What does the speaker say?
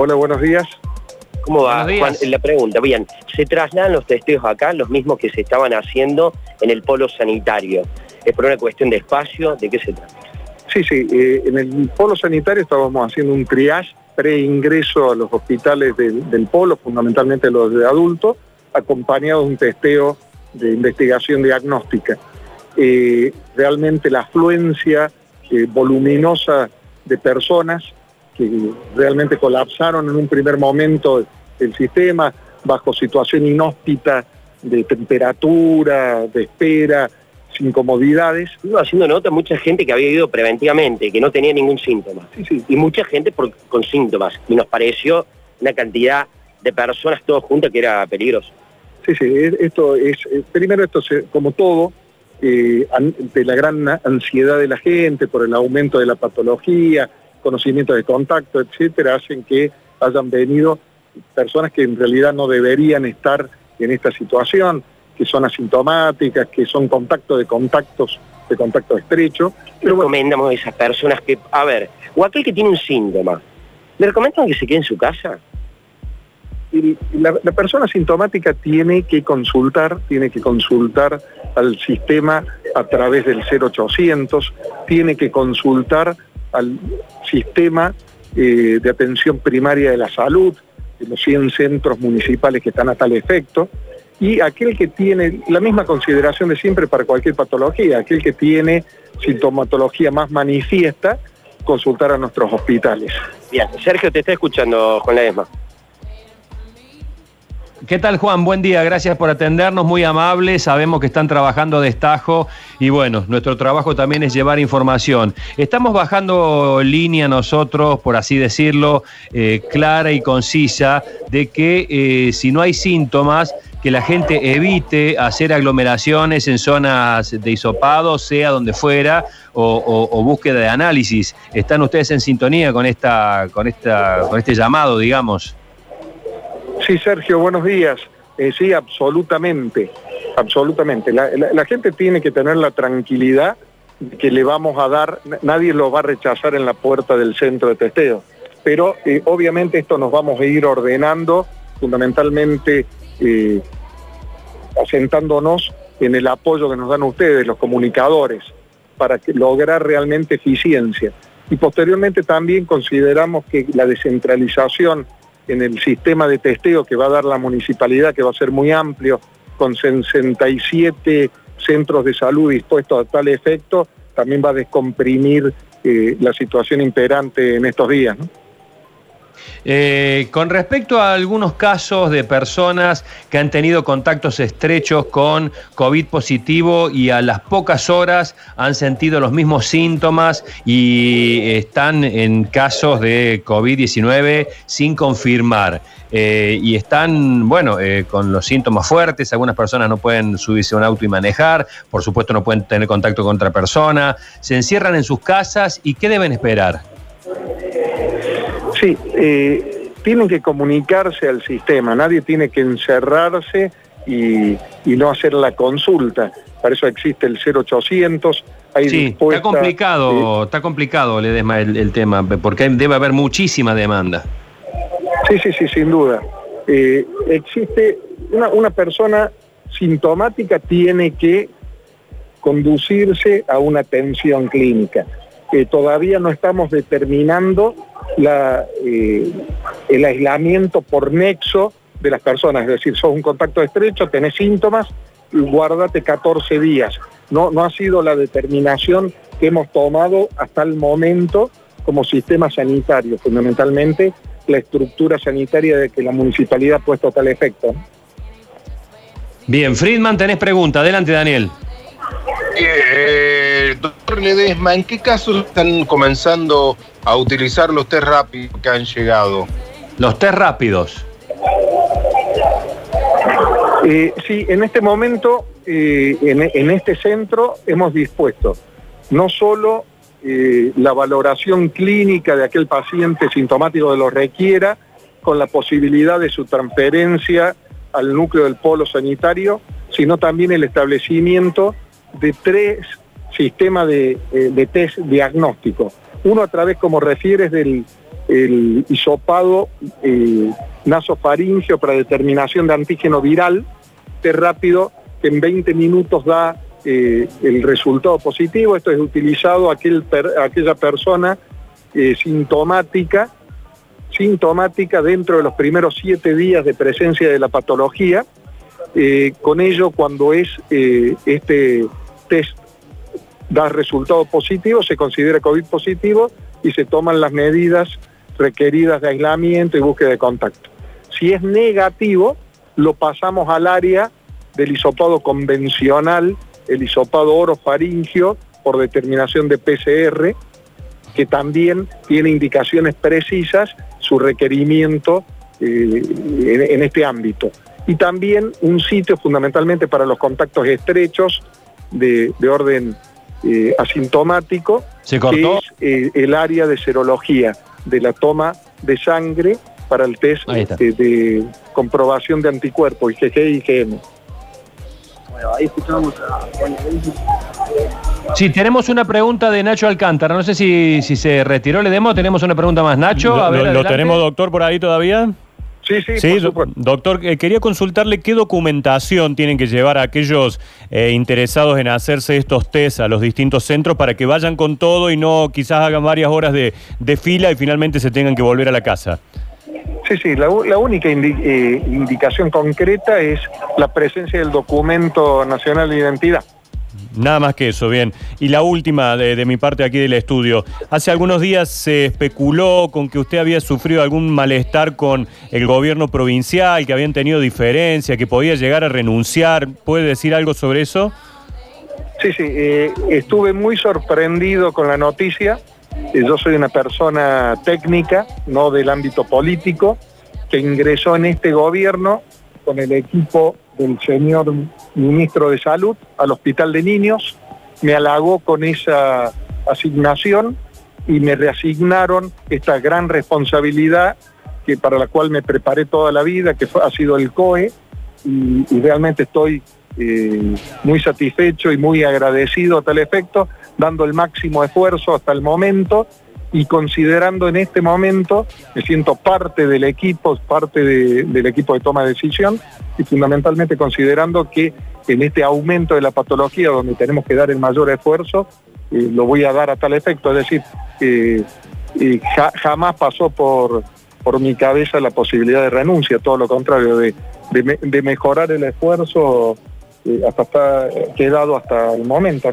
Hola, buenos días. ¿Cómo va? Juan, la pregunta, bien, ¿se trasladan los testeos acá, los mismos que se estaban haciendo en el polo sanitario? ¿Es por una cuestión de espacio? ¿De qué se trata? Sí, sí, eh, en el polo sanitario estábamos haciendo un triage pre-ingreso a los hospitales del, polo, fundamentalmente los de adultos, acompañado de un testeo de investigación diagnóstica. Eh, realmente la afluencia eh, voluminosa de personas que realmente colapsaron en un primer momento el sistema bajo situación inhóspita de temperatura, de espera, sin comodidades. Iba haciendo nota mucha gente que había ido preventivamente, que no tenía ningún síntoma. Y mucha gente con síntomas. Y nos pareció una cantidad de personas todos juntas que era peligroso. Sí, sí, esto es, eh, primero esto como todo, eh, de la gran ansiedad de la gente por el aumento de la patología, conocimiento de contacto, etcétera, hacen que hayan venido personas que en realidad no deberían estar en esta situación, que son asintomáticas, que son contactos de contactos, de contacto estrecho. Pero recomendamos a esas personas que, a ver, o aquel que tiene un síntoma, ¿le recomiendan que se quede en su casa? la, persona asintomática tiene que consultar, tiene que consultar al sistema a través del 0800, tiene que consultar al sistema eh, de atención primaria de la salud, de los 100 centros municipales que están a tal efecto, y aquel que tiene la misma consideración de siempre para cualquier patología, aquel que tiene sintomatología más manifiesta, consultar a nuestros hospitales. Bien, Sergio te está escuchando con la ESMA. ¿Qué tal Juan? Buen día, gracias por atendernos, muy amable, sabemos que están trabajando de estajo y bueno, nuestro trabajo también es llevar información. Estamos bajando línea nosotros, por así decirlo, eh, clara y concisa, de que eh, si no hay síntomas, que la gente evite hacer aglomeraciones en zonas de hisopado, sea donde fuera, o, o, búsqueda de análisis. ¿Están ustedes en sintonía con, esta, con, esta, con este llamado, digamos? Sí, Sergio, buenos días. Eh, sí, absolutamente, absolutamente. La, gente tiene que tener la tranquilidad que le vamos a dar, nadie lo va a rechazar en la puerta del centro de testeo, pero eh, obviamente esto nos vamos a ir ordenando fundamentalmente eh, asentándonos en el apoyo que nos dan ustedes, los comunicadores, para lograr realmente eficiencia. Y posteriormente también consideramos que la descentralización en el sistema de testeo que va a dar la municipalidad, que va a ser muy amplio, con 67 centros de salud dispuestos a tal efecto, también va a descomprimir eh, la situación imperante en estos días. Eh, con respecto a algunos casos de personas que han tenido contactos estrechos con COVID positivo y a las pocas horas han sentido los mismos síntomas y están en casos de COVID-19 sin confirmar. Eh, y están, bueno, eh, con los síntomas fuertes, algunas personas no pueden subirse a un auto y manejar, por supuesto no pueden tener contacto con otra persona, se encierran en sus casas y ¿qué deben esperar? Sí, eh, tienen que comunicarse al sistema, nadie tiene que encerrarse y, no hacer la consulta. Para eso existe el 0800. sí, está complicado, está complicado Ledesma, el, el, tema, porque debe haber muchísima demanda. Sí, sí, sí, sin duda. Eh, existe una, una persona sintomática tiene que conducirse a una atención clínica. que todavía no estamos determinando la, eh, el aislamiento por nexo de las personas, es decir, sos un contacto estrecho, tenés síntomas, guárdate 14 días. No, no ha sido la determinación que hemos tomado hasta el momento como sistema sanitario, fundamentalmente la estructura sanitaria de que la municipalidad ha puesto tal efecto. Bien, Friedman, tenés pregunta. Adelante, Daniel. Eh, doctor Ledesma, ¿en qué casos están comenzando a utilizar los test rápidos que han llegado? Los test rápidos. Eh, sí, en este momento, eh, en, este centro hemos dispuesto no solo eh, la valoración clínica de aquel paciente sintomático que lo requiera, con la posibilidad de su transferencia al núcleo del polo sanitario, sino también el establecimiento de tres sistemas de, de test diagnósticos uno a través, como refieres, del, el hisopado eh, nasofaringio para determinación de antígeno viral, test rápido que en 20 minutos da eh, el resultado positivo. Esto es utilizado aquel aquella persona eh, sintomática, sintomática dentro de los primeros siete días de presencia de la patología. Eh, con ello, cuando es este test da resultado positivo, se considera COVID positivo y se toman las medidas requeridas de aislamiento y búsqueda de contacto. Si es negativo, lo pasamos al área del hisopado convencional, el hisopado orofaringio por determinación de PCR, que también tiene indicaciones precisas su requerimiento eh, en, este ámbito. Y también un sitio fundamentalmente para los contactos estrechos de, orden eh, asintomático, que es eh, el área de serología de la toma de sangre para el test de, comprobación de anticuerpos, IgG y IgM. Bueno, ahí escuchamos a Sí, tenemos una pregunta de Nacho Alcántara. No sé si, si se retiró, le demos. Tenemos una pregunta más. Nacho, a ver, ¿Lo, tenemos, doctor, por ahí todavía? Sí, sí, sí doctor, eh, quería consultarle qué documentación tienen que llevar a aquellos eh, interesados en hacerse estos test a los distintos centros para que vayan con todo y no quizás hagan varias horas de, fila y finalmente se tengan que volver a la casa. Sí, sí, la, única eh, indicación concreta es la presencia del documento nacional de identidad. Nada más que eso, bien. Y la última de, mi parte aquí del estudio. Hace algunos días se especuló con que usted había sufrido algún malestar con el gobierno provincial, que habían tenido diferencia, que podía llegar a renunciar. ¿Puede decir algo sobre eso? Sí, sí. Eh, estuve muy sorprendido con la noticia. Eh, yo soy una persona técnica, no del ámbito político, que ingresó en este gobierno con el equipo del señor ministro de Salud al Hospital de Niños, me halagó con esa asignación y me reasignaron esta gran responsabilidad que para la cual me preparé toda la vida, que ha sido el COE, y, realmente estoy eh, muy satisfecho y muy agradecido a tal efecto, dando el máximo esfuerzo hasta el momento y considerando en este momento, me siento parte del equipo, parte del equipo de toma de decisión y fundamentalmente considerando que en este aumento de la patología donde tenemos que dar el mayor esfuerzo, eh, lo voy a dar a tal efecto, es decir, eh, jamás pasó por, por mi cabeza la posibilidad de renuncia, todo lo contrario, de, de, mejorar el esfuerzo eh, hasta quedado hasta el momento.